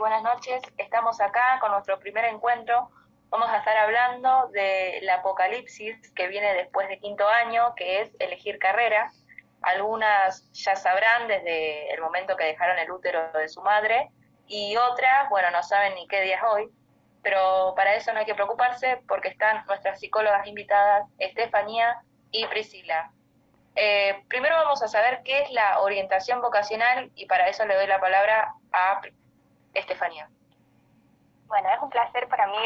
buenas noches. Estamos acá con nuestro primer encuentro. Vamos a estar hablando del apocalipsis que viene después de quinto año, que es elegir carrera. Algunas ya sabrán desde el momento que dejaron el útero de su madre y otras, bueno, no saben ni qué día es hoy, pero para eso no hay que preocuparse porque están nuestras psicólogas invitadas, Estefanía y Priscila. Eh, primero vamos a saber qué es la orientación vocacional y para eso le doy la palabra a Estefanía. Bueno, es un placer para mí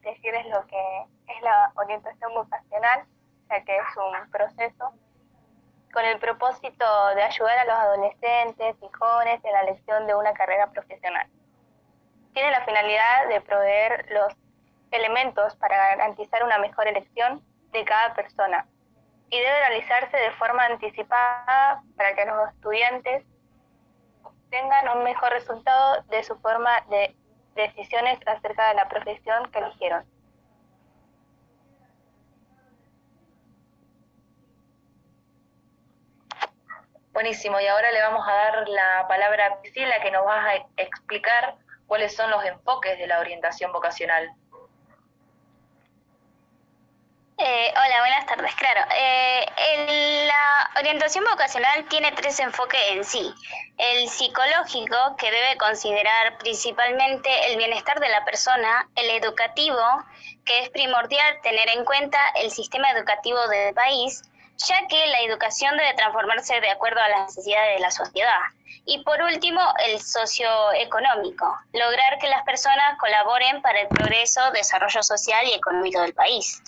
decirles lo que es la orientación vocacional, ya que es un proceso con el propósito de ayudar a los adolescentes y jóvenes en la elección de una carrera profesional. Tiene la finalidad de proveer los elementos para garantizar una mejor elección de cada persona y debe realizarse de forma anticipada para que los estudiantes tengan un mejor resultado de su forma de decisiones acerca de la profesión que eligieron. Buenísimo, y ahora le vamos a dar la palabra a Priscila que nos va a explicar cuáles son los enfoques de la orientación vocacional. Eh, hola, buenas tardes. Claro, eh, la orientación vocacional tiene tres enfoques en sí. El psicológico, que debe considerar principalmente el bienestar de la persona, el educativo, que es primordial tener en cuenta el sistema educativo del país, ya que la educación debe transformarse de acuerdo a las necesidades de la sociedad. Y por último, el socioeconómico, lograr que las personas colaboren para el progreso, desarrollo social y económico del país.